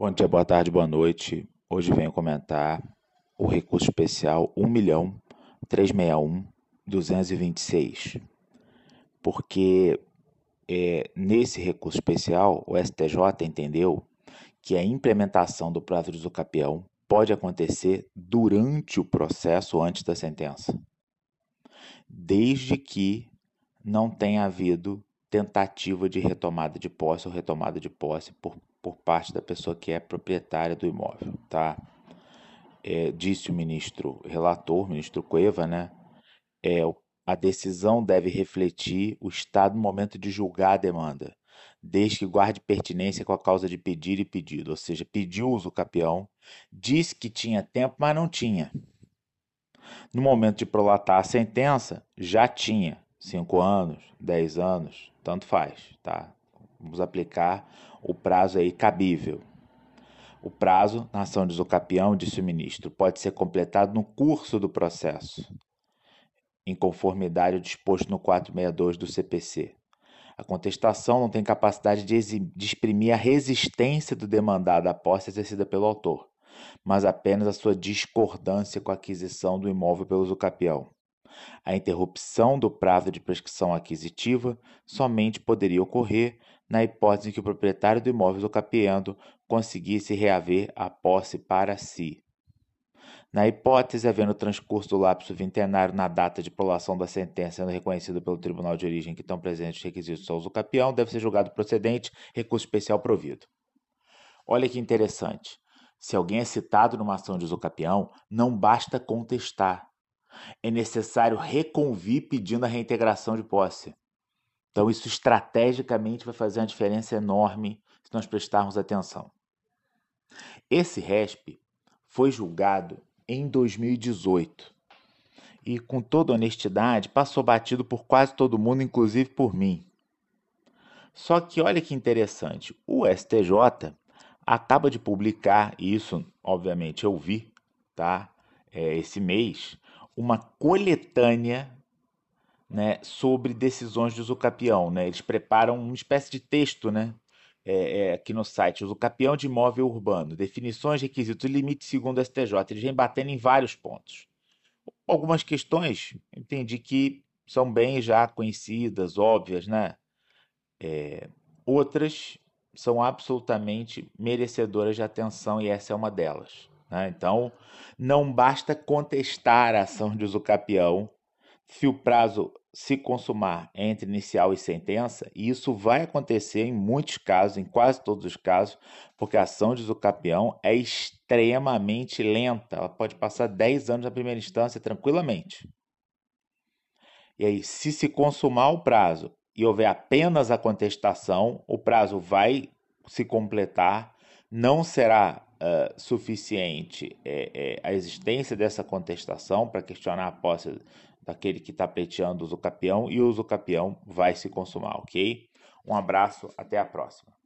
Bom dia, boa tarde, boa noite. Hoje venho comentar o recurso especial 1.361.226, porque é, nesse recurso especial o STJ entendeu que a implementação do prazo de usucapião pode acontecer durante o processo antes da sentença, desde que não tenha havido tentativa de retomada de posse ou retomada de posse por por parte da pessoa que é proprietária do imóvel, tá? É, disse o ministro relator, ministro Cueva, né? É, a decisão deve refletir o estado no momento de julgar a demanda, desde que guarde pertinência com a causa de pedir e pedido, ou seja, pediu uso capião, disse que tinha tempo, mas não tinha. No momento de prolatar a sentença, já tinha cinco anos, dez anos, tanto faz, tá? Vamos aplicar o prazo aí cabível. O prazo na ação de usucapião, disse o ministro, pode ser completado no curso do processo, em conformidade ao disposto no 462 do CPC. A contestação não tem capacidade de, de exprimir a resistência do demandado à posse exercida pelo autor, mas apenas a sua discordância com a aquisição do imóvel pelo usucapião. A interrupção do prazo de prescrição aquisitiva somente poderia ocorrer na hipótese em que o proprietário do imóvel usucapiando conseguisse reaver a posse para si. Na hipótese, havendo transcurso do lapso vintenário na data de prolação da sentença sendo reconhecido pelo tribunal de origem que estão presentes os requisitos ao usucapião, deve ser julgado procedente recurso especial provido. Olha que interessante. Se alguém é citado numa ação de usucapião, não basta contestar é necessário reconvir pedindo a reintegração de posse. Então, isso estrategicamente vai fazer uma diferença enorme se nós prestarmos atenção. Esse RESP foi julgado em 2018 e, com toda honestidade, passou batido por quase todo mundo, inclusive por mim. Só que olha que interessante, o STJ acaba de publicar, e isso obviamente eu vi, tá? É, esse mês, uma coletânea né, sobre decisões de usucapião. Né? Eles preparam uma espécie de texto né, é, é, aqui no site, usucapião de imóvel urbano, definições, requisitos e limites segundo o STJ. Eles vêm batendo em vários pontos. Algumas questões entendi que são bem já conhecidas, óbvias, né? É, outras são absolutamente merecedoras de atenção e essa é uma delas. Né? Então, não basta contestar a ação de usucapião se o prazo se consumar entre inicial e sentença, e isso vai acontecer em muitos casos, em quase todos os casos, porque a ação de usucapião é extremamente lenta. Ela pode passar 10 anos na primeira instância tranquilamente. E aí, se se consumar o prazo e houver apenas a contestação, o prazo vai se completar, não será uh, suficiente é, é, a existência dessa contestação para questionar a posse daquele que está pleiteando o usucapião e o usucapião vai se consumar, ok? Um abraço, até a próxima.